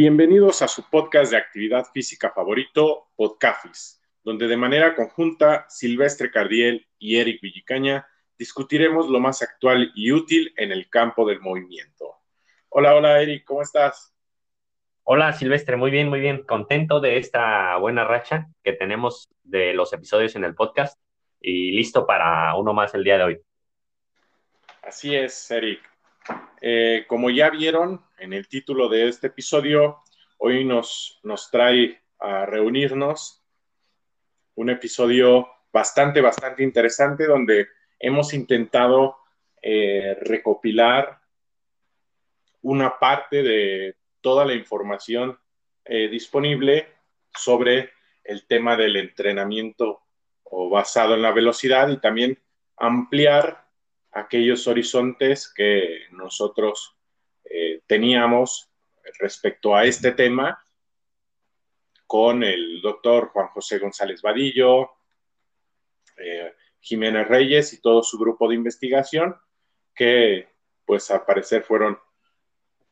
Bienvenidos a su podcast de actividad física favorito, Podcafis, donde de manera conjunta Silvestre Cardiel y Eric Villicaña discutiremos lo más actual y útil en el campo del movimiento. Hola, hola Eric, ¿cómo estás? Hola Silvestre, muy bien, muy bien. Contento de esta buena racha que tenemos de los episodios en el podcast y listo para uno más el día de hoy. Así es, Eric. Eh, como ya vieron en el título de este episodio, hoy nos, nos trae a reunirnos un episodio bastante, bastante interesante donde hemos intentado eh, recopilar una parte de toda la información eh, disponible sobre el tema del entrenamiento o basado en la velocidad y también ampliar aquellos horizontes que nosotros teníamos respecto a este tema con el doctor Juan José González Vadillo, eh, Jiménez Reyes y todo su grupo de investigación, que pues al parecer fueron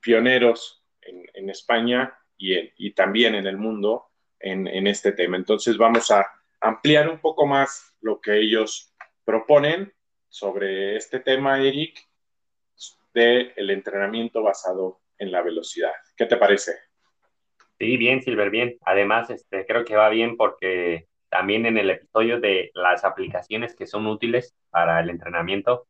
pioneros en, España y, también en el mundo en, en este tema. Entonces vamos a ampliar un poco más lo que ellos proponen sobre este tema, Eric, del el entrenamiento basado en la velocidad. ¿Qué te parece? Sí, bien, Silver, bien. Además, este, creo que va bien porque también en el episodio de las aplicaciones que son útiles para el entrenamiento,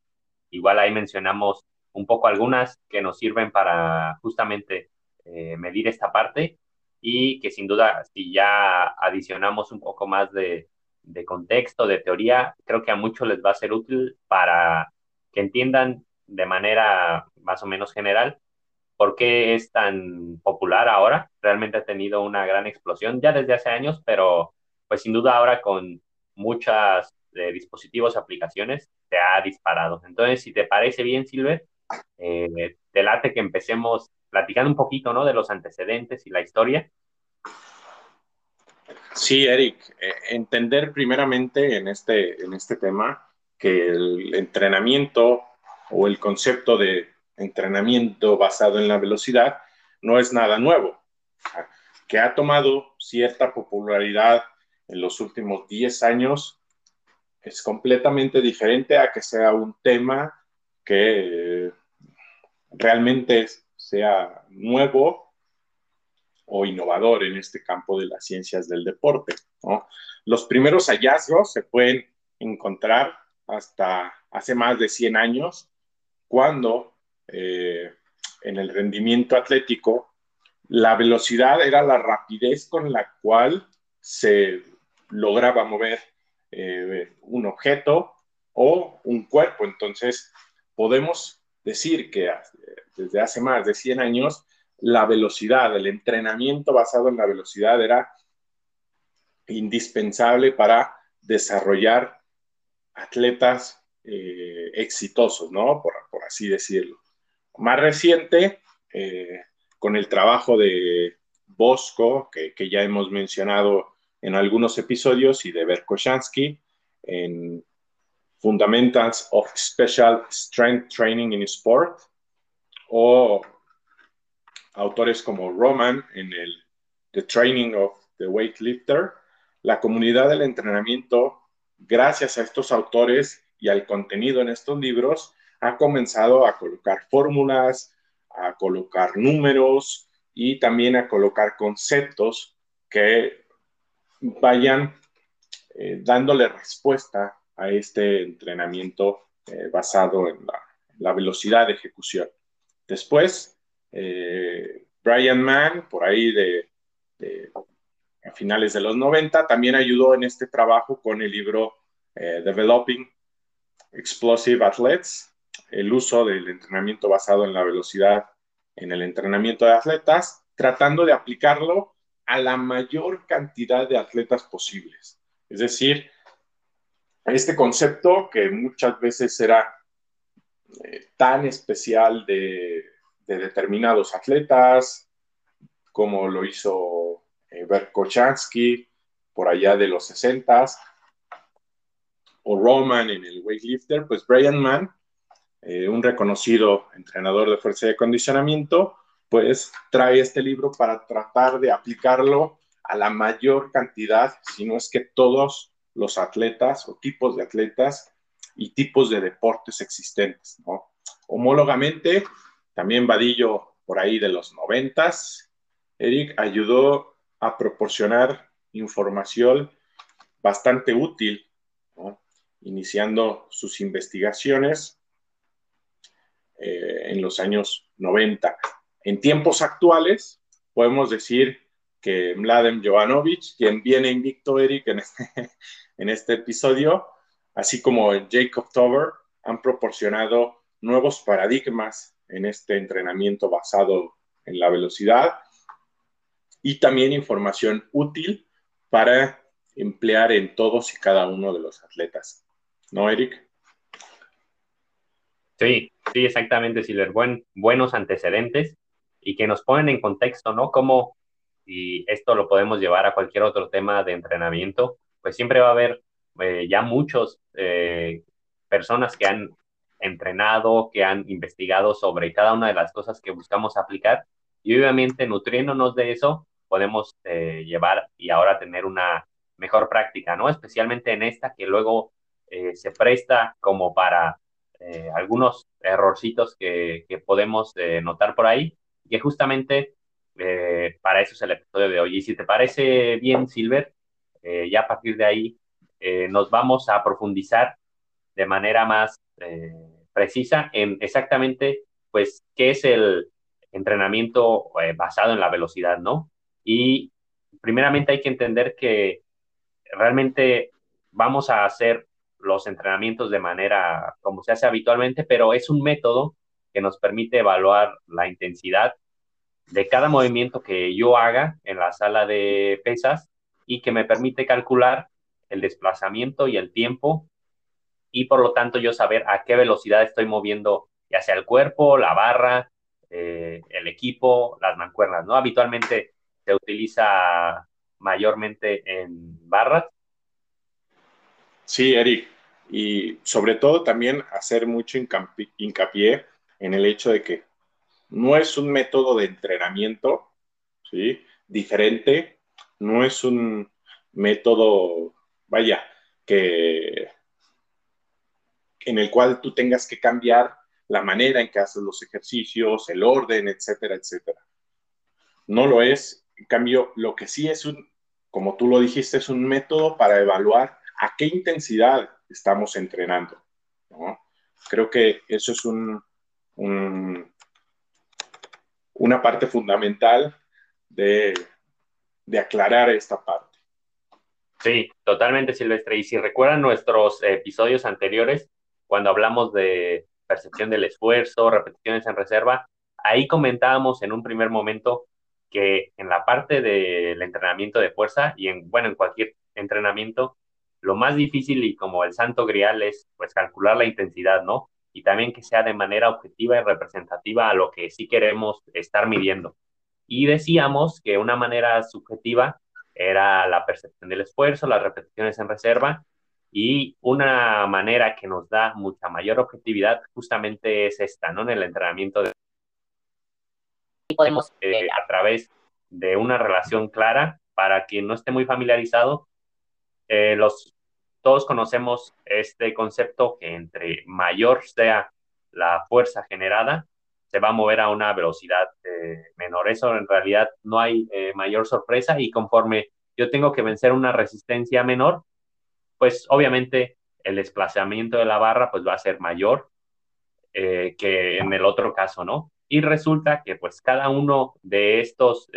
igual ahí mencionamos un poco algunas que nos sirven para justamente eh, medir esta parte y que sin duda, si ya adicionamos un poco más de, de contexto, de teoría, creo que a muchos les va a ser útil para que entiendan de manera más o menos general por qué es tan popular ahora. Realmente ha tenido una gran explosión ya desde hace años, pero pues sin duda ahora con muchas de dispositivos, aplicaciones, se ha disparado. Entonces, si te parece bien, Silver, eh, te late que empecemos platicando un poquito, ¿no? De los antecedentes y la historia Sí, Eric, eh, entender primeramente en este, en este tema que el entrenamiento o el concepto de entrenamiento basado en la velocidad no es nada nuevo, que ha tomado cierta popularidad en los últimos 10 años, es completamente diferente a que sea un tema que realmente sea nuevo o innovador en este campo de las ciencias del deporte. Los primeros hallazgos se pueden encontrar hasta hace más de 100 años, cuando eh, en el rendimiento atlético la velocidad era la rapidez con la cual se lograba mover eh, un objeto o un cuerpo. Entonces, podemos decir que desde hace más de 100 años la velocidad, el entrenamiento basado en la velocidad era indispensable para desarrollar atletas eh, exitosos, ¿no? Por, así decirlo. Más reciente, eh, con el trabajo de Bosco, que, ya hemos mencionado en algunos episodios, y de Berkoshansky, en Fundamentals of Special Strength Training in Sport, o autores como Roman en el The Training of the Weightlifter, la comunidad del entrenamiento, gracias a estos autores y al contenido en estos libros, ha comenzado a colocar fórmulas, a colocar números y también a colocar conceptos que vayan eh, dándole respuesta a este entrenamiento eh, basado en la, velocidad de ejecución. Después, eh, Brian Mann, por ahí de, a finales de los 90, también ayudó en este trabajo con el libro Developing Explosive Athletes, el uso del entrenamiento basado en la velocidad en el entrenamiento de atletas, tratando de aplicarlo a la mayor cantidad de atletas posibles. Es decir, este concepto que muchas veces era eh, tan especial de de determinados atletas, como lo hizo eh, por allá de los 60 o Roman en el weightlifter, pues Brian Mann, eh, un reconocido entrenador de fuerza y acondicionamiento, pues trae este libro para tratar de aplicarlo a la mayor cantidad, si no es que todos los atletas o tipos de atletas y tipos de deportes existentes. Homólogamente, también Vadillo por ahí de los noventas, Eric ayudó a proporcionar información bastante útil, iniciando sus investigaciones eh, en los años 90. En tiempos actuales, podemos decir que Mladen Jovanovic, quien viene invicto, Eric, en este, en este episodio, así como Jacob Tover, han proporcionado nuevos paradigmas en este entrenamiento basado en la velocidad y también información útil para emplear en todos y cada uno de los atletas. ¿No, Eric? Sí, sí, exactamente, Silver. Buen, buenos antecedentes y que nos ponen en contexto, ¿no? Cómo, y esto lo podemos llevar a cualquier otro tema de entrenamiento, pues siempre va a haber eh, ya muchos eh, personas que han entrenado, que han investigado sobre cada una de las cosas que buscamos aplicar y obviamente nutriéndonos de eso podemos eh, llevar y ahora tener una mejor práctica, ¿no? Especialmente en esta que luego se presta como para algunos errorcitos que, podemos notar por ahí, que justamente para eso es el episodio de hoy. Y si te parece bien, Silver, ya a partir de ahí eh, nos vamos a profundizar de manera más eh, precisa en exactamente, pues, qué es el entrenamiento eh, basado en la velocidad, ¿no? Y primeramente hay que entender que realmente vamos a hacer los entrenamientos de manera como se hace habitualmente, pero es un método que nos permite evaluar la intensidad de cada movimiento que yo haga en la sala de pesas y que me permite calcular el desplazamiento y el tiempo y por lo tanto yo saber a qué velocidad estoy moviendo ya sea el cuerpo, la barra, eh, el equipo, las mancuernas, ¿no? Habitualmente se utiliza mayormente en barras. Sí, Eric, y sobre todo también hacer mucho hincapié en el hecho de que no es un método de entrenamiento, ¿sí? Diferente, no es un método vaya, que en el cual tú tengas que cambiar la manera en que haces los ejercicios, el orden, etcétera, etcétera. No lo es. En cambio, lo que sí es un, como tú lo dijiste, es un método para evaluar a qué intensidad estamos entrenando. Creo que eso es un, una parte fundamental de, aclarar esta parte. Sí, totalmente, Silvestre. Y si recuerdan nuestros episodios anteriores, cuando hablamos de percepción del esfuerzo, repeticiones en reserva, ahí comentábamos en un primer momento que en la parte del entrenamiento de fuerza y en, bueno, en cualquier entrenamiento, lo más difícil y como el santo grial es pues calcular la intensidad, ¿no? Y también que sea de manera objetiva y representativa a lo que sí queremos estar midiendo. Y decíamos que una manera subjetiva era la percepción del esfuerzo, las repeticiones en reserva y una manera que nos da mucha mayor objetividad justamente es esta, ¿no? En el entrenamiento de... Podemos, eh, a través de una relación clara, para quien no esté muy familiarizado, eh, los, todos conocemos este concepto que entre mayor sea la fuerza generada, se va a mover a una velocidad eh, menor. Eso en realidad no hay eh, mayor sorpresa y conforme yo tengo que vencer una resistencia menor, pues obviamente el desplazamiento de la barra pues va a ser mayor eh, que en el otro caso, ¿no? Y resulta que pues cada uno de estos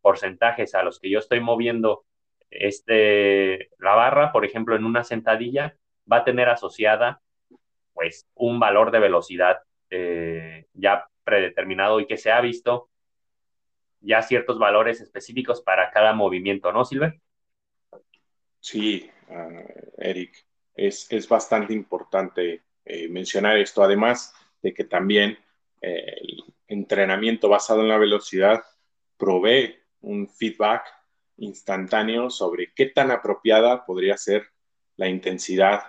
porcentajes a los que yo estoy moviendo este, la barra, por ejemplo, en una sentadilla, va a tener asociada pues un valor de velocidad eh, ya predeterminado y que se ha visto ya ciertos valores específicos para cada movimiento, ¿no, Silver? Sí, ah, Eric, es, es, bastante importante eh, mencionar esto, además de que también eh, el entrenamiento basado en la velocidad provee un feedback instantáneo sobre qué tan apropiada podría ser la intensidad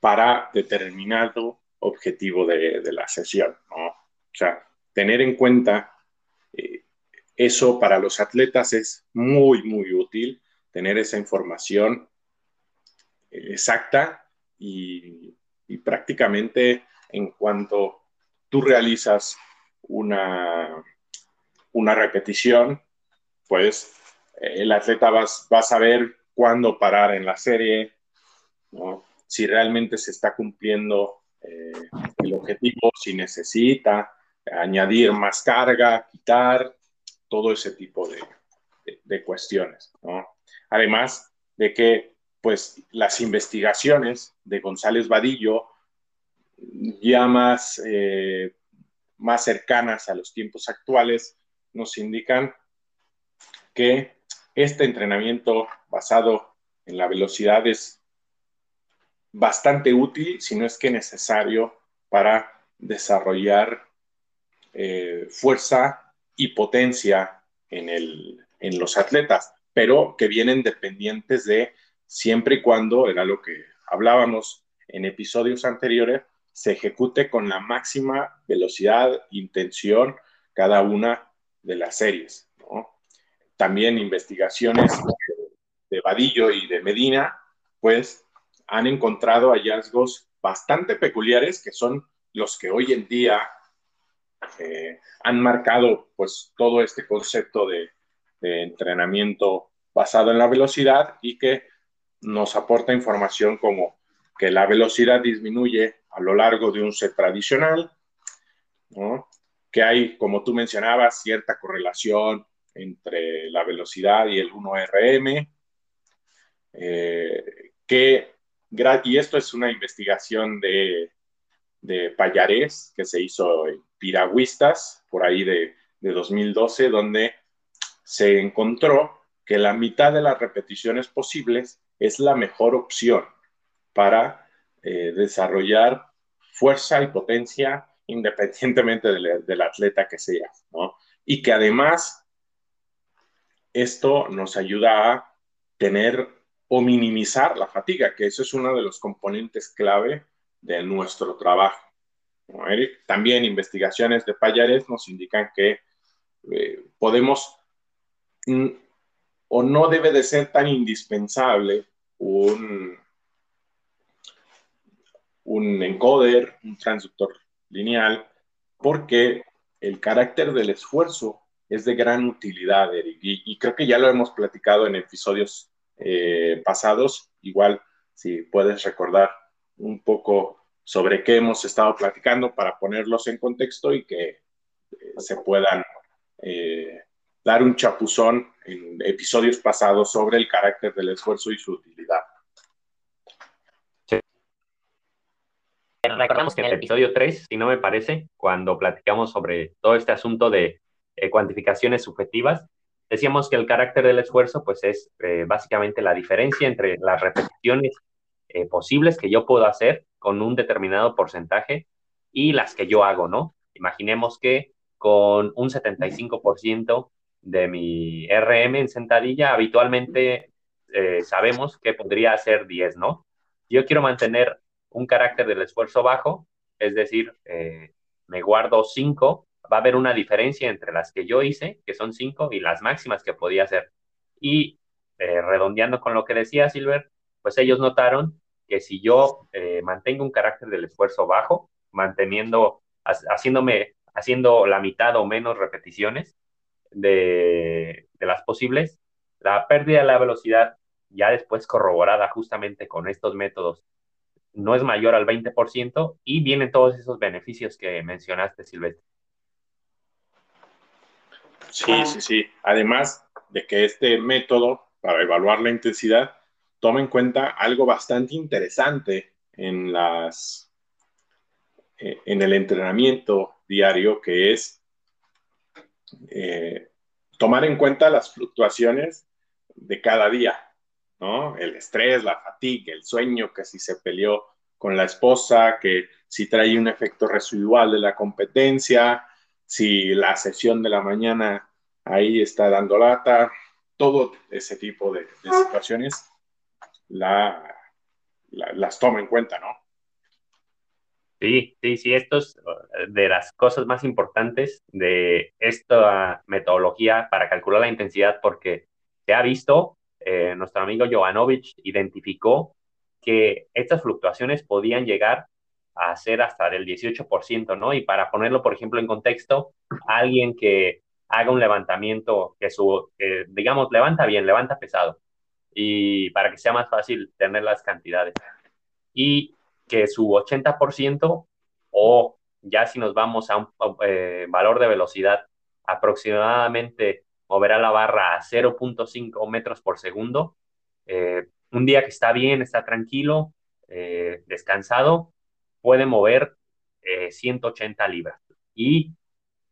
para determinado objetivo de, la sesión. O sea, tener en cuenta eso para los atletas es muy, muy útil, tener esa información exacta y, prácticamente en cuanto tú realizas una, una repetición, pues el atleta va, a saber cuándo parar en la serie, si realmente se está cumpliendo eh, el objetivo, si necesita añadir más carga, quitar, todo ese tipo de, cuestiones. Además de que pues las investigaciones de González Vadillo, ya más, eh, más cercanas a los tiempos actuales, nos indican que este entrenamiento basado en la velocidad es bastante útil, si no es que necesario, para desarrollar eh, fuerza y potencia en, el, en los atletas, pero que vienen dependientes de siempre y cuando, era lo que hablábamos en episodios anteriores, se ejecute con la máxima velocidad, intención cada una de las series. También investigaciones de Vadillo y de Medina, pues han encontrado hallazgos bastante peculiares que son los que hoy en día eh, han marcado pues todo este concepto de, de entrenamiento basado en la velocidad y que nos aporta información como que la velocidad disminuye a lo largo de un set tradicional, que hay, como tú mencionabas, cierta correlación entre la velocidad y el 1RM, eh, que, y esto es una investigación de, de Payarés que se hizo en Piragüistas, por ahí de, de 2012, donde se encontró que la mitad de las repeticiones posibles es la mejor opción para eh, desarrollar fuerza y potencia independientemente del, atleta que sea, ¿no? Y que además esto nos ayuda a tener o minimizar la fatiga, que eso es uno de los componentes clave de nuestro trabajo. También investigaciones de Payares nos indican que eh, podemos mm, o no debe de ser tan indispensable un, un encoder, un transductor lineal, porque el carácter del esfuerzo es de gran utilidad, Eric, y, creo que ya lo hemos platicado en episodios eh, pasados, igual si puedes recordar un poco sobre qué hemos estado platicando para ponerlos en contexto y que eh, se puedan eh, dar un chapuzón en episodios pasados sobre el carácter del esfuerzo y su utilidad. Recordamos que en el episodio 3, si no me parece, cuando platicamos sobre todo este asunto de eh, cuantificaciones subjetivas, decíamos que el carácter del esfuerzo pues es eh, básicamente la diferencia entre las repeticiones eh, posibles que yo puedo hacer con un determinado porcentaje y las que yo hago, ¿no? Imaginemos que con un 75% de mi RM en sentadilla, habitualmente sabemos que podría ser 10, ¿no? Yo quiero mantener un carácter del esfuerzo bajo, es decir, me guardo 5, va a haber una diferencia entre las que yo hice, que son 5, y las máximas que podía hacer. Y eh, redondeando con lo que decía Silver, pues ellos notaron que si yo mantengo un carácter del esfuerzo bajo, manteniendo, haciéndome, haciendo la mitad o menos repeticiones, de, las posibles, la pérdida de la velocidad, ya después corroborada justamente con estos métodos, no es mayor al 20% y vienen todos esos beneficios que mencionaste, Silvestre. Sí, sí, sí. Además de que este método para evaluar la intensidad toma en cuenta algo bastante interesante en las eh, en el entrenamiento diario que es eh, tomar en cuenta las fluctuaciones de cada día, ¿no? El estrés, la fatiga, el sueño, que si se peleó con la esposa, que si trae un efecto residual de la competencia, si la sesión de la mañana ahí está dando lata, todo ese tipo de, situaciones las toma en cuenta, ¿no? Sí, sí, sí, esto es eh, de las cosas más importantes de esta metodología para calcular la intensidad, porque se ha visto, eh, nuestro amigo Jovanovic identificó que estas fluctuaciones podían llegar a ser hasta del 18%, ¿no? Y para ponerlo, por ejemplo, en contexto, alguien que haga un levantamiento que su, digamos, levanta bien, levanta pesado, y para que sea más fácil tener las cantidades. Y que su 80% o ya si nos vamos a un eh, valor de velocidad aproximadamente moverá la barra a 0.5 metros por segundo. Eh, un día que está bien, está tranquilo, eh, descansado, puede mover 180 libras. Y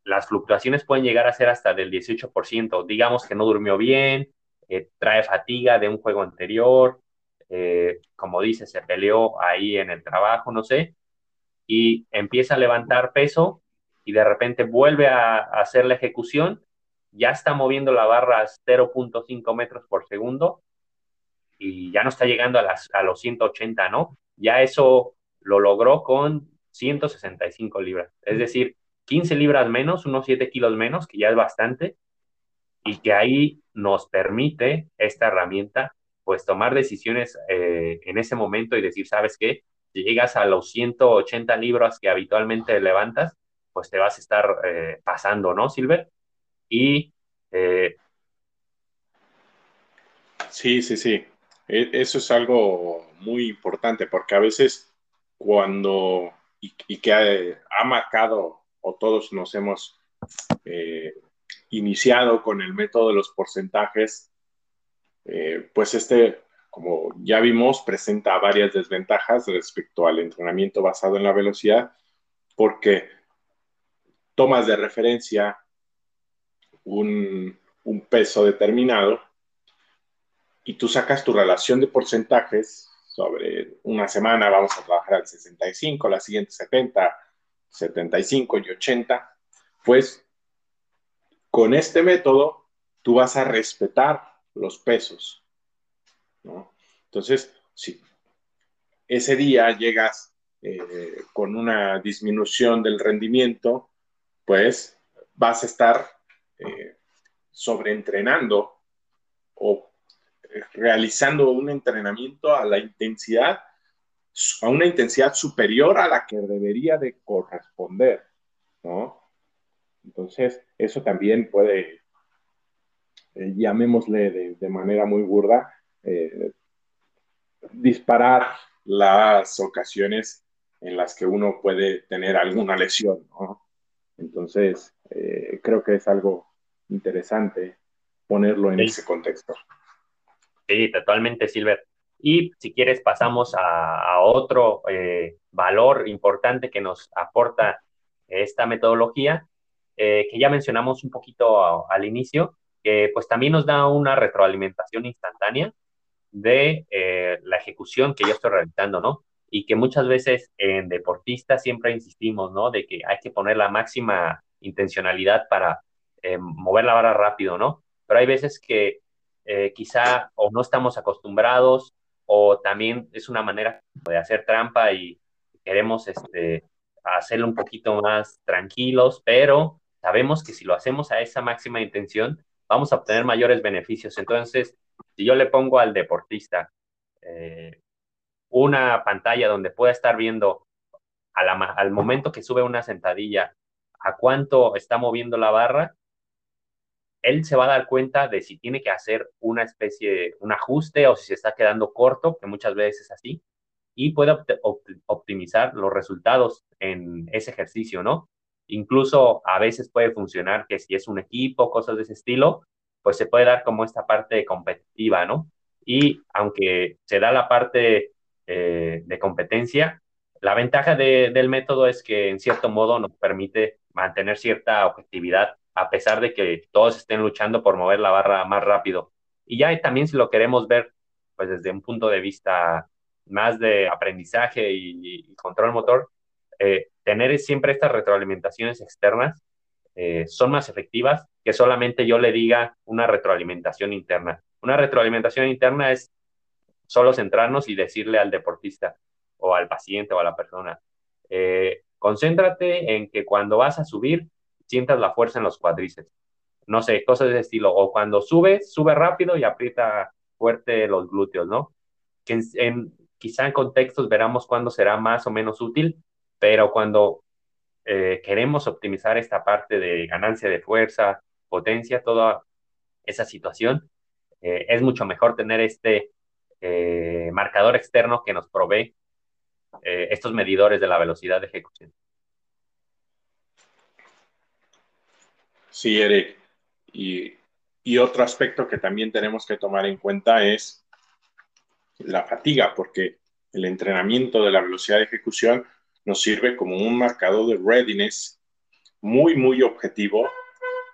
las fluctuaciones pueden llegar a ser hasta del 18%. Digamos que no durmió bien, trae fatiga de un juego anterior, eh, como dice, se peleó ahí en el trabajo, no sé, y empieza a levantar peso y de repente vuelve a, hacer la ejecución, ya está moviendo la barra a 0.5 metros por segundo y ya no está llegando a, las, a los 180, ¿no? Ya eso lo logró con 165 libras, es decir, 15 libras menos, unos 7 kilos menos, que ya es bastante, y que ahí nos permite esta herramienta pues tomar decisiones eh, en ese momento y decir, ¿sabes qué? Llegas a los 180 libras que habitualmente levantas, pues te vas a estar eh, pasando, ¿no, Silver? Y... Eh, sí, sí, sí. E, eso es algo muy importante porque a veces cuando, y, que ha, marcado o todos nos hemos iniciado con el método de los porcentajes, eh, pues este, como ya vimos, presenta varias desventajas respecto al entrenamiento basado en la velocidad, porque tomas de referencia un, peso determinado y tú sacas tu relación de porcentajes sobre una semana vamos a trabajar al 65, la siguiente 70, 75 y 80, pues con este método tú vas a respetar los pesos. Entonces, si ese día llegas eh, con una disminución del rendimiento, pues vas a estar eh, sobreentrenando o realizando un entrenamiento a la intensidad, a una intensidad superior a la que debería de corresponder, ¿no? Entonces, eso también puede eh, llamémosle de, manera muy burda, eh, disparar las ocasiones en las que uno puede tener alguna lesión. Entonces, eh, creo que es algo interesante ponerlo en ese contexto. Sí, totalmente, Silver. Y si quieres, pasamos a, otro valor importante que nos aporta esta metodología, que ya mencionamos un poquito al inicio, que pues también nos da una retroalimentación instantánea de eh, la ejecución que yo estoy realizando, ¿no? Y que muchas veces en deportistas siempre insistimos, ¿no? De que hay que poner la máxima intencionalidad para eh, mover la vara rápido, ¿no? Pero hay veces que eh, quizá o no estamos acostumbrados o también es una manera de hacer trampa y queremos este, hacerlo un poquito más tranquilos, pero sabemos que si lo hacemos a esa máxima intención, vamos a obtener mayores beneficios. Entonces, si yo le pongo al deportista eh, una pantalla donde pueda estar viendo al momento que sube una sentadilla a cuánto está moviendo la barra, él se va a dar cuenta de si tiene que hacer una especie, un ajuste o si se está quedando corto, que muchas veces es así, y puede optimizar los resultados en ese ejercicio, ¿no? Incluso a veces puede funcionar que si es un equipo, cosas de ese estilo, pues se puede dar como esta parte competitiva, ¿no? Y aunque se da la parte eh, de competencia, la ventaja del método es que en cierto modo nos permite mantener cierta objetividad a pesar de que todos estén luchando por mover la barra más rápido. Y ya también si lo queremos ver pues desde un punto de vista más de aprendizaje y, control motor, eh, tener siempre estas retroalimentaciones externas eh, son más efectivas que solamente yo le diga una retroalimentación interna. Una retroalimentación interna es solo centrarnos y decirle al deportista o al paciente o a la persona, eh, concéntrate en que cuando vas a subir, sientas la fuerza en los cuádriceps. No sé, cosas de ese estilo. O cuando subes, sube rápido y aprieta fuerte los glúteos, ¿no? Que en, quizá en contextos veramos cuándo será más o menos útil, pero cuando eh, queremos optimizar esta parte de ganancia de fuerza, potencia, toda esa situación, eh, es mucho mejor tener este eh, marcador externo que nos provee estos medidores de la velocidad de ejecución. Sí, Eric. Y, otro aspecto que también tenemos que tomar en cuenta es la fatiga, porque el entrenamiento de la velocidad de ejecución nos sirve como un marcador de readiness muy, muy objetivo,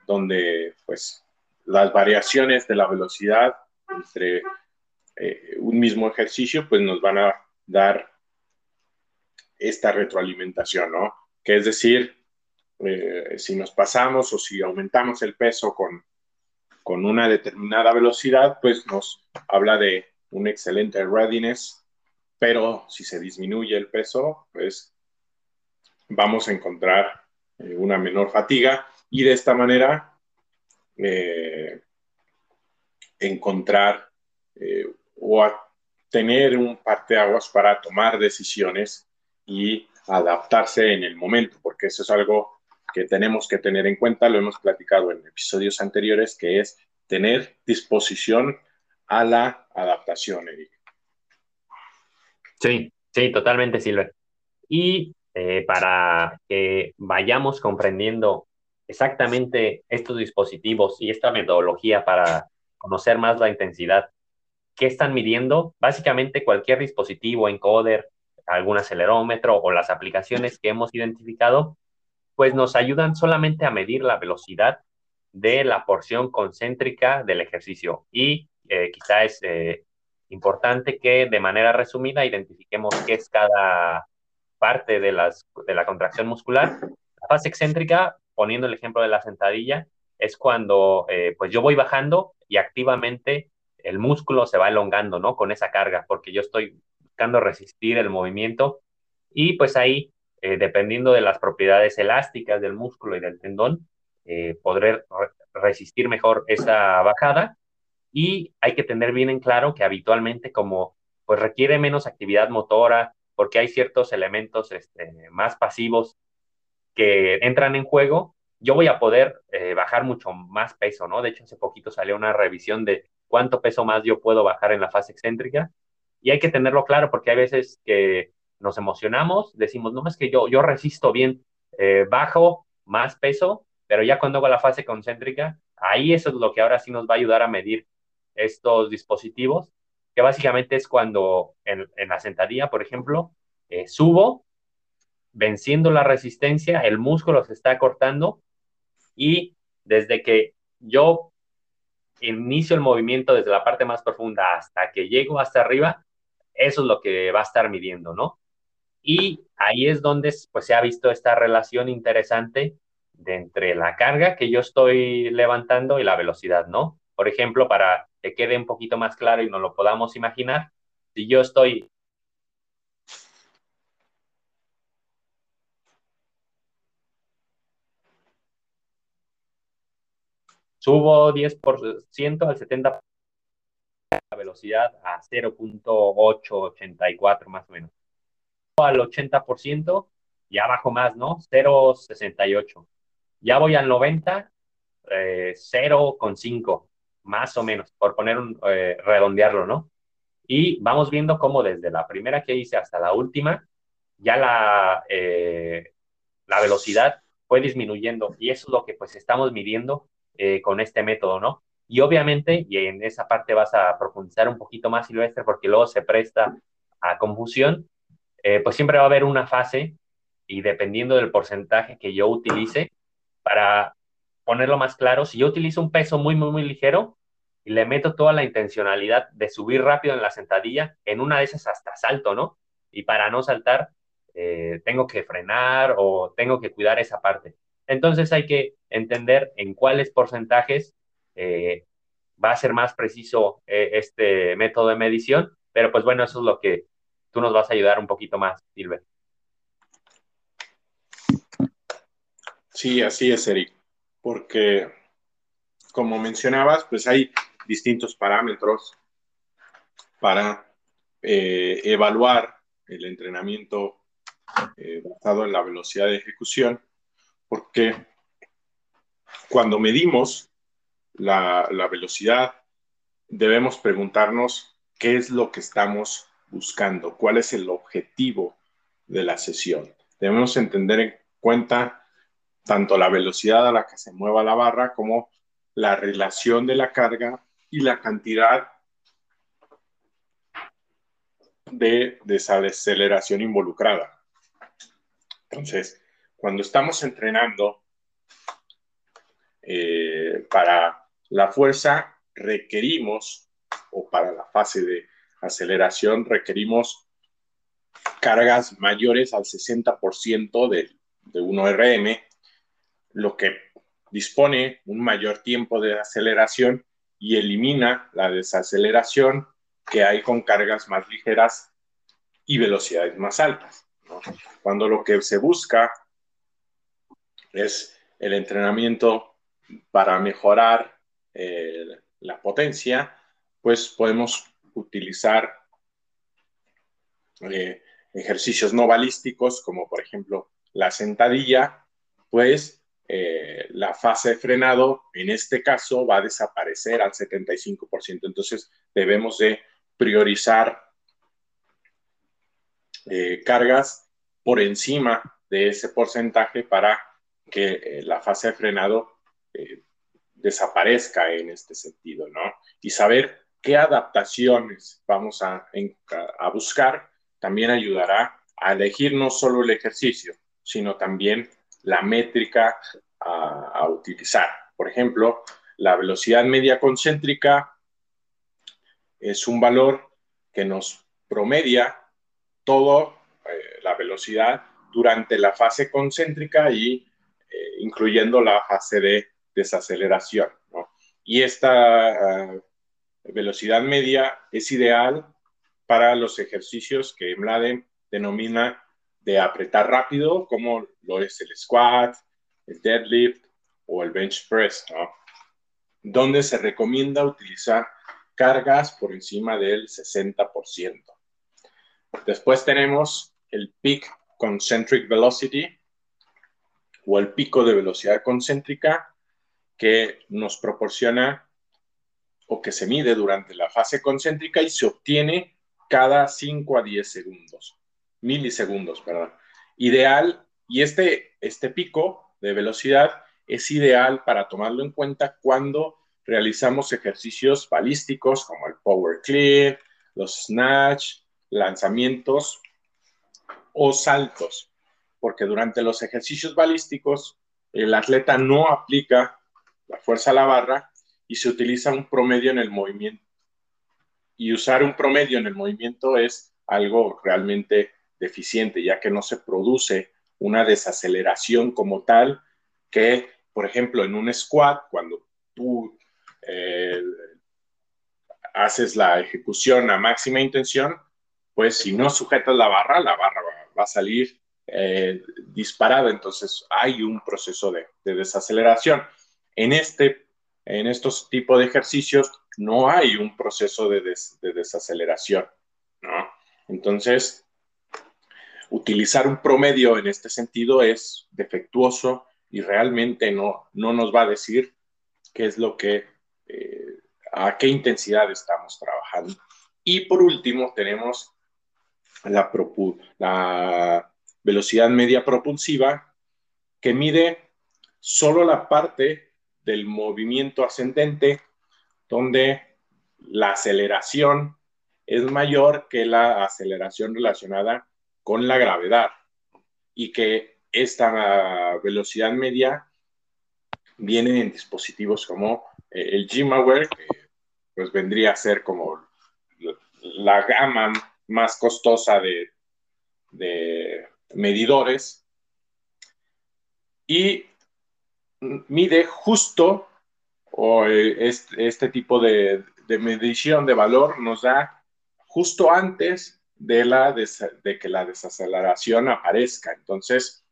donde pues las variaciones de la velocidad entre eh, un mismo ejercicio pues nos van a dar esta retroalimentación, ¿no? Que es decir, eh, si nos pasamos o si aumentamos el peso con, con una determinada velocidad, pues nos habla de un excelente readiness, pero si se disminuye el peso, pues vamos a encontrar eh, una menor fatiga y de esta manera eh, encontrar eh, o tener un parteaguas para tomar decisiones y adaptarse en el momento, porque eso es algo que tenemos que tener en cuenta, lo hemos platicado en episodios anteriores, que es tener disposición a la adaptación, Eric. Sí, sí, totalmente, Silver. Y eh, para que vayamos comprendiendo exactamente estos dispositivos y esta metodología para conocer más la intensidad. ¿Qué están midiendo? Básicamente cualquier dispositivo, encoder, algún acelerómetro o las aplicaciones que hemos identificado, pues nos ayudan solamente a medir la velocidad de la porción concéntrica del ejercicio. Y eh, quizá es eh, importante que de manera resumida identifiquemos qué es cada parte de, las, de la contracción muscular. La fase excéntrica, poniendo el ejemplo de la sentadilla, es cuando eh, pues yo voy bajando y activamente el músculo se va elongando, ¿no? Con esa carga, porque yo estoy buscando resistir el movimiento y pues ahí, eh, dependiendo de las propiedades elásticas del músculo y del tendón, eh, podré resistir mejor esa bajada y hay que tener bien en claro que habitualmente como pues requiere menos actividad motora, porque hay ciertos elementos este, más pasivos que entran en juego, yo voy a poder eh, bajar mucho más peso, ¿no? De hecho, hace poquito salió una revisión de cuánto peso más yo puedo bajar en la fase excéntrica y hay que tenerlo claro porque hay veces que nos emocionamos, decimos, no, es que yo, yo resisto bien, eh, bajo más peso, pero ya cuando hago la fase concéntrica, ahí eso es lo que ahora sí nos va a ayudar a medir estos dispositivos que básicamente es cuando en, la sentadilla, por ejemplo, eh, subo, venciendo la resistencia, el músculo se está cortando y desde que yo inicio el movimiento desde la parte más profunda hasta que llego hasta arriba, eso es lo que va a estar midiendo, ¿no? Y ahí es donde pues, se ha visto esta relación interesante de entre la carga que yo estoy levantando y la velocidad, ¿no? Por ejemplo, para que quede un poquito más claro y nos lo podamos imaginar, si yo estoy subo 10% al 70% la velocidad a 0.884 más o menos. Al 80% ya bajo más, ¿no? 0.68. Ya voy al 90, eh, 0.5 más o menos, por poner un, eh, redondearlo, ¿no? Y vamos viendo cómo desde la primera que hice hasta la última, ya la, eh, la velocidad fue disminuyendo y eso es lo que pues estamos midiendo eh, con este método, ¿no? Y obviamente, y en esa parte vas a profundizar un poquito más, Silvestre, porque luego se presta a confusión, pues siempre va a haber una fase y dependiendo del porcentaje que yo utilice, para ponerlo más claro, si yo utilizo un peso muy, muy, muy ligero y le meto toda la intencionalidad de subir rápido en la sentadilla, en una de esas hasta salto, ¿no? Y para no saltar, eh, tengo que frenar o tengo que cuidar esa parte. Entonces hay que entender en cuáles porcentajes eh, va a ser más preciso eh, este método de medición, pero pues bueno, eso es lo que tú nos vas a ayudar un poquito más, Silver. Sí, así es, Eric, porque como mencionabas, pues hay distintos parámetros para eh, evaluar el entrenamiento eh, basado en la velocidad de ejecución, porque cuando medimos la, la velocidad, debemos preguntarnos qué es lo que estamos buscando, cuál es el objetivo de la sesión. Debemos entender en cuenta tanto la velocidad a la que se mueva la barra como la relación de la carga y la cantidad de desaceleración involucrada. Entonces, cuando estamos entrenando eh, para la fuerza, requerimos, o para la fase de aceleración, requerimos cargas mayores al 60% de, de 1RM, lo que dispone un mayor tiempo de aceleración y elimina la desaceleración que hay con cargas más ligeras y velocidades más altas. Cuando lo que se busca es el entrenamiento para mejorar eh, la potencia, pues podemos utilizar eh, ejercicios no balísticos, como por ejemplo la sentadilla, pues eh, la fase de frenado en este caso va a desaparecer al 75%. Entonces debemos de priorizar eh, cargas por encima de ese porcentaje para que la fase de frenado desaparezca en este sentido, ¿no? Y saber qué adaptaciones vamos a, a buscar también ayudará a elegir no solo el ejercicio, sino también la métrica a, utilizar. Por ejemplo, la velocidad media concéntrica es un valor que nos promedia toda eh, la velocidad durante la fase concéntrica y eh, incluyendo la fase de desaceleración. Y esta ah, velocidad media es ideal para los ejercicios que Mladen denomina de apretar rápido, como lo es el squat, el deadlift o el bench press, ¿no? donde se recomienda utilizar cargas por encima del 60%. Después tenemos el peak concentric velocity o el pico de velocidad concéntrica que nos proporciona o que se mide durante la fase concéntrica y se obtiene cada 5 a 10 segundos milisegundos, perdón. Ideal, y este, este pico de velocidad es ideal para tomarlo en cuenta cuando realizamos ejercicios balísticos como el power clean, los snatch, lanzamientos o saltos, porque durante los ejercicios balísticos el atleta no aplica la fuerza a la barra y se utiliza un promedio en el movimiento. Y usar un promedio en el movimiento es algo realmente deficiente, ya que no se produce una desaceleración como tal que, por ejemplo, en un squat, cuando tú eh, haces la ejecución a máxima intención, pues si no sujetas la barra, la barra va, a salir eh, disparada, entonces hay un proceso de, desaceleración. En, este, en estos tipos de ejercicios no hay un proceso de, de desaceleración, ¿no? Entonces, utilizar un promedio en este sentido es defectuoso y realmente no, no nos va a decir qué es lo que, eh, a qué intensidad estamos trabajando. Y por último tenemos la velocidad media propulsiva que mide solo la parte del movimiento ascendente donde la aceleración es mayor que la aceleración relacionada con la gravedad y que esta velocidad media viene en dispositivos como eh, el GMAWare, que pues vendría a ser como la gama más costosa de, medidores y mide justo o eh, este, tipo de, medición de valor nos da justo antes de, la de que la desaceleración aparezca. Entonces,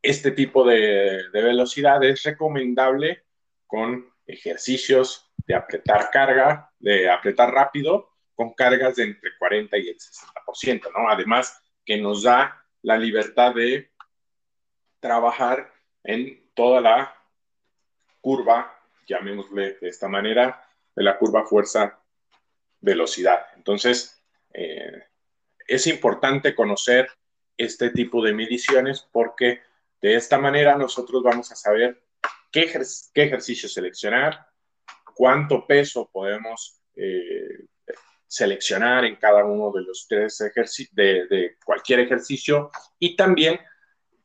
este tipo de, de velocidad es recomendable con ejercicios de apretar carga, de apretar rápido, con cargas de entre 40 y el 60%, ¿no? Además, que nos da la libertad de trabajar en toda la curva, llamémosle de esta manera, de la curva fuerza-velocidad. Entonces, eh, es importante conocer este tipo de mediciones porque de esta manera nosotros vamos a saber qué, ejercicio seleccionar, cuánto peso podemos eh, seleccionar en cada uno de los tres ejercicios, de, cualquier ejercicio, y también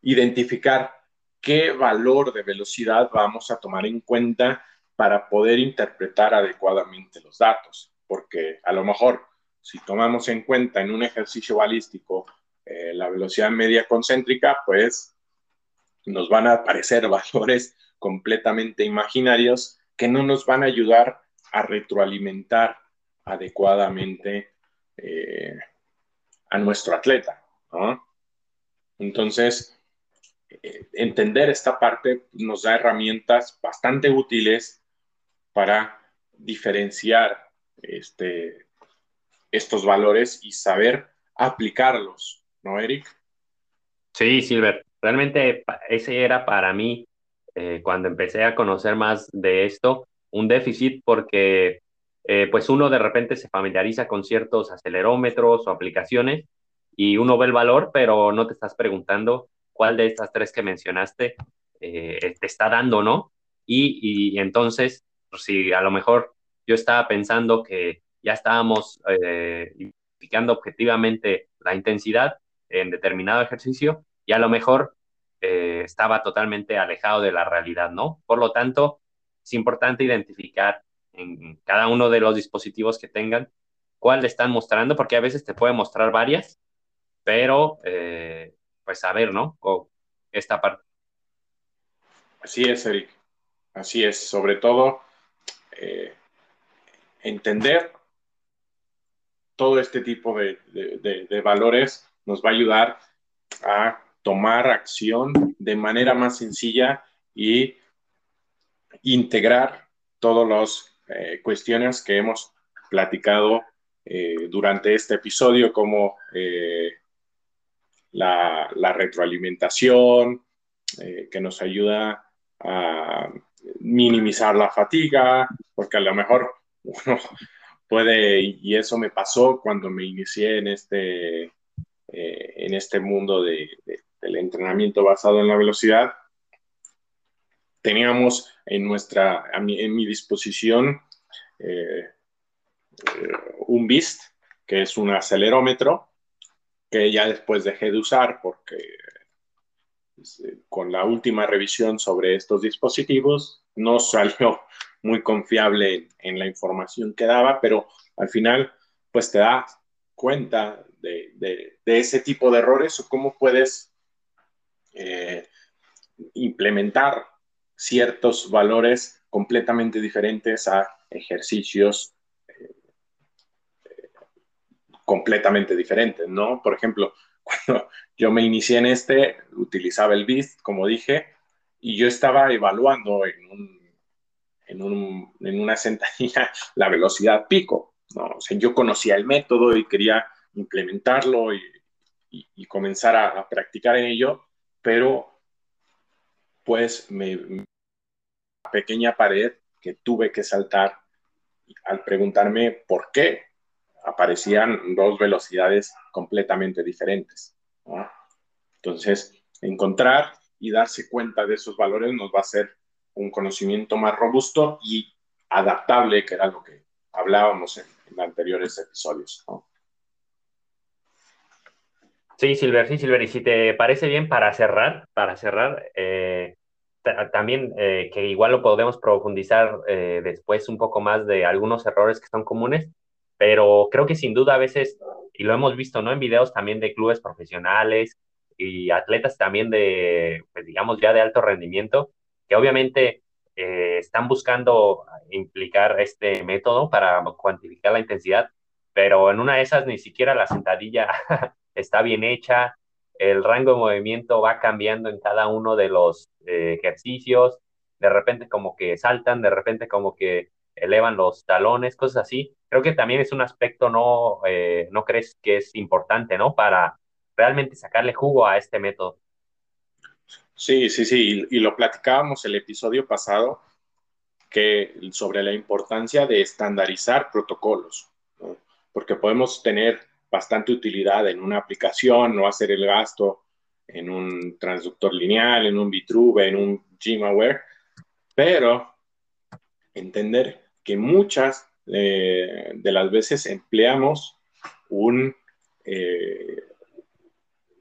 identificar qué valor de velocidad vamos a tomar en cuenta para poder interpretar adecuadamente los datos, porque a lo mejor si tomamos en cuenta en un ejercicio balístico eh, la velocidad media concéntrica, pues nos van a aparecer valores completamente imaginarios que no nos van a ayudar a retroalimentar adecuadamente eh, a nuestro atleta. Entonces, entender esta parte nos da herramientas bastante útiles para diferenciar este, estos valores y saber aplicarlos, ¿no, Eric? Sí, Silver, realmente ese era para mí eh, cuando empecé a conocer más de esto, un déficit porque eh, pues uno de repente se familiariza con ciertos acelerómetros o aplicaciones y uno ve el valor, pero no te estás preguntando cuál de estas tres que mencionaste eh, te está dando, ¿no? Y, y entonces, pues, si a lo mejor yo estaba pensando que ya estábamos identificando objetivamente la intensidad en determinado ejercicio y a lo mejor eh, estaba totalmente alejado de la realidad, ¿no? Por lo tanto, es importante identificar en cada uno de los dispositivos que tengan cuál le están mostrando, porque a veces te puede mostrar varias, pero eh, pues saber, ¿no? esta parte. Así es, Eric. Así es. Sobre todo, eh, entender todo este tipo de valores nos va a ayudar a tomar acción de manera más sencilla y integrar todas las eh, cuestiones que hemos platicado eh, durante este episodio, como la, retroalimentación, que nos ayuda a minimizar la fatiga, porque a lo mejor uno puede, y eso me pasó cuando me inicié en este, en este mundo de, el entrenamiento basado en la velocidad, teníamos en, nuestra, en mi disposición eh, eh, un BIST, que es un acelerómetro, que ya después dejé de usar porque pues, eh, con la última revisión sobre estos dispositivos no salió muy confiable en, la información que daba, pero al final pues te da cuenta de, de, ese tipo de errores o cómo puedes eh, implementar ciertos valores completamente diferentes a ejercicios completamente diferentes, ¿no? Por ejemplo, cuando yo me inicié en este, utilizaba el BIST, como dije, y yo estaba evaluando en, en, una sentadilla la velocidad pico, ¿no? O sea, yo conocía el método y quería implementarlo y, comenzar a, practicar en ello, pero pues me, pequeña pared que tuve que saltar al preguntarme por qué aparecían dos velocidades completamente diferentes. Entonces, encontrar y darse cuenta de esos valores nos va a hacer un conocimiento más robusto y adaptable, que era lo que hablábamos en, anteriores episodios. ¿no? Sí, Silver, sí, Silver. Y si te parece bien, para cerrar, para cerrar, eh, también eh, que igual lo podemos profundizar eh, después un poco más de algunos errores que son comunes, pero creo que sin duda a veces, y lo hemos visto, ¿no? En videos también de clubes profesionales y atletas también de, pues digamos, ya de alto rendimiento, que obviamente están buscando implicar este método para cuantificar la intensidad, pero en una de esas ni siquiera la sentadilla está bien hecha, el rango de movimiento va cambiando en cada uno de los eh, ejercicios, de repente como que saltan, de repente como que elevan los talones, cosas así. Creo que también es un aspecto, ¿no, eh, ¿no crees que es importante, ¿no? Para realmente sacarle jugo a este método. Sí, sí, sí, y, lo platicábamos el episodio pasado que sobre la importancia de estandarizar protocolos, porque podemos tener bastante utilidad en una aplicación, no hacer el gasto en un transductor lineal, en un Vitruve, en un GMAware, pero entender que muchas eh, de las veces empleamos eh,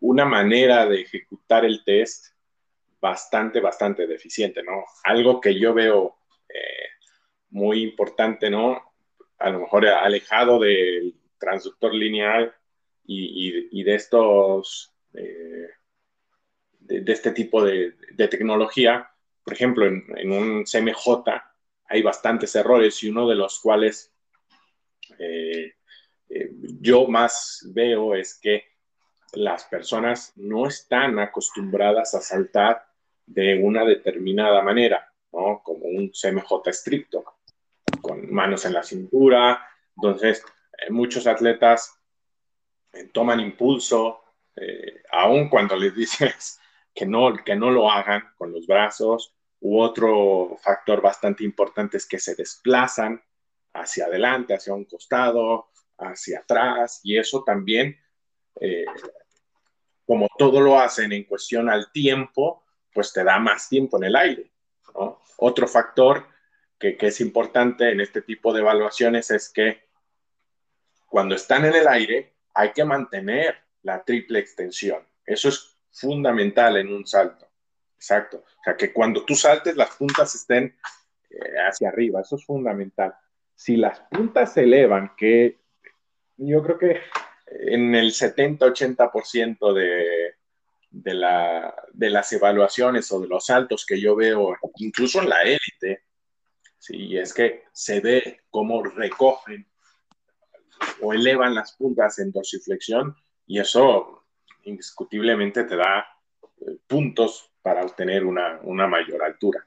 una manera de ejecutar el test bastante, bastante deficiente, ¿no? Algo que yo veo eh, muy importante, ¿no? A lo mejor alejado del transductor lineal y, de estos, de, este tipo de, tecnología, por ejemplo, en, en, un CMJ hay bastantes errores y uno de los cuales eh, eh, yo más veo es que las personas no están acostumbradas a saltar de una determinada manera, ¿no? Como un CMJ estricto, con manos en la cintura. Entonces, eh, muchos atletas toman impulso, aun cuando les dices que no, que no lo hagan con los brazos, u otro factor bastante importante es que se desplazan hacia adelante, hacia un costado, hacia atrás, y eso también, eh, como todo lo hacen en cuestión al tiempo, pues te da más tiempo en el aire. Otro factor que, que es importante en este tipo de evaluaciones es que cuando están en el aire hay que mantener la triple extensión. Eso es fundamental en un salto. Exacto. O sea, que cuando tú saltes las puntas estén eh, hacia arriba. Eso es fundamental si las puntas se elevan, que yo creo que en el 70-80% de, de, la, de las evaluaciones o de los saltos que yo veo, incluso en la élite, sí, es que se ve cómo recogen o elevan las puntas en dorsiflexión y eso indiscutiblemente te da eh, puntos para obtener una, una mayor altura.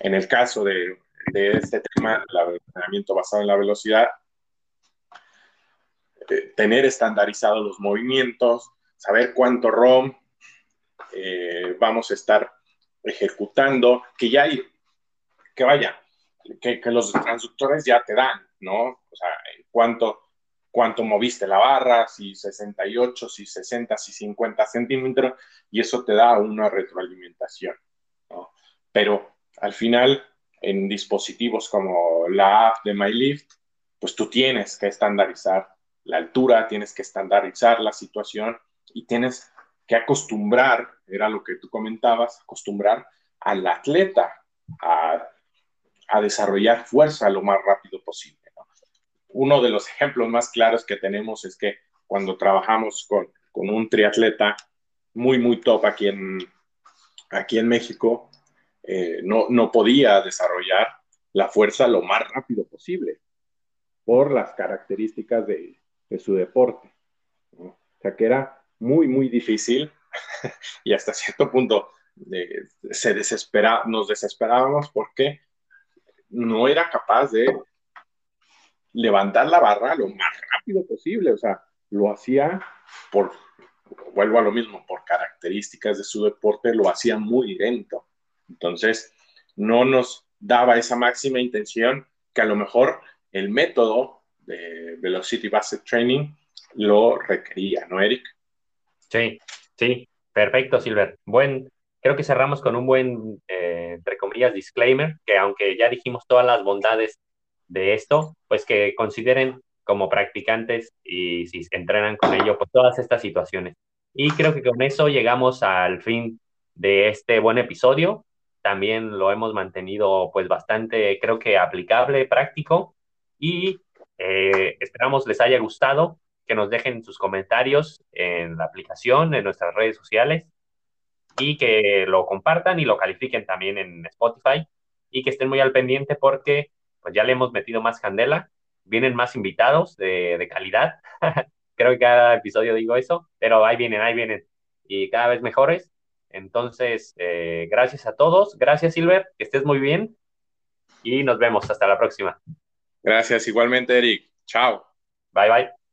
En el caso de este tema, el entrenamiento basado en la velocidad, eh, tener estandarizados los movimientos, saber cuánto ROM eh, vamos a estar ejecutando, que ya hay, que vaya, que, los transductores ya te dan, ¿no? O sea, cuánto, cuánto moviste la barra, si 68, si 60, si 50 centímetros, y eso te da una retroalimentación. Pero al final en dispositivos como la app de MyLift, pues tú tienes que estandarizar la altura, tienes que estandarizar la situación y tienes que acostumbrar, era lo que tú comentabas, acostumbrar al atleta a, desarrollar fuerza lo más rápido posible. Uno de los ejemplos más claros que tenemos es que cuando trabajamos con, con un triatleta muy, muy top aquí en, aquí en México, eh, no, no podía desarrollar la fuerza lo más rápido posible por las características de, de su deporte. O sea que era muy, muy difícil y hasta cierto punto eh, se desespera, nos desesperábamos porque no era capaz de levantar la barra lo más rápido posible. O sea, lo hacía por, vuelvo a lo mismo, por características de su deporte, lo hacía muy lento. Entonces, no nos daba esa máxima intención que a lo mejor el método de Velocity Based Training lo requería, ¿no, Eric? Sí, sí, perfecto, Silver. Buen, creo que cerramos con un buen, eh, entre comillas, disclaimer, que aunque ya dijimos todas las bondades de esto, pues que consideren como practicantes y si entrenan con ello, pues todas estas situaciones. Y creo que con eso llegamos al fin de este buen episodio también lo hemos mantenido pues bastante, creo que aplicable, práctico y eh, esperamos les haya gustado, que nos dejen sus comentarios en la aplicación, en nuestras redes sociales y que lo compartan y lo califiquen también en Spotify y que estén muy al pendiente porque pues ya le hemos metido más candela, vienen más invitados de, de calidad, creo que cada episodio digo eso, pero ahí vienen, ahí vienen. y cada vez mejores. Entonces, eh, gracias a todos. Gracias, Silver. Que estés muy bien. Y nos vemos. Hasta la próxima. Gracias, igualmente, Eric. Chao. Bye, bye.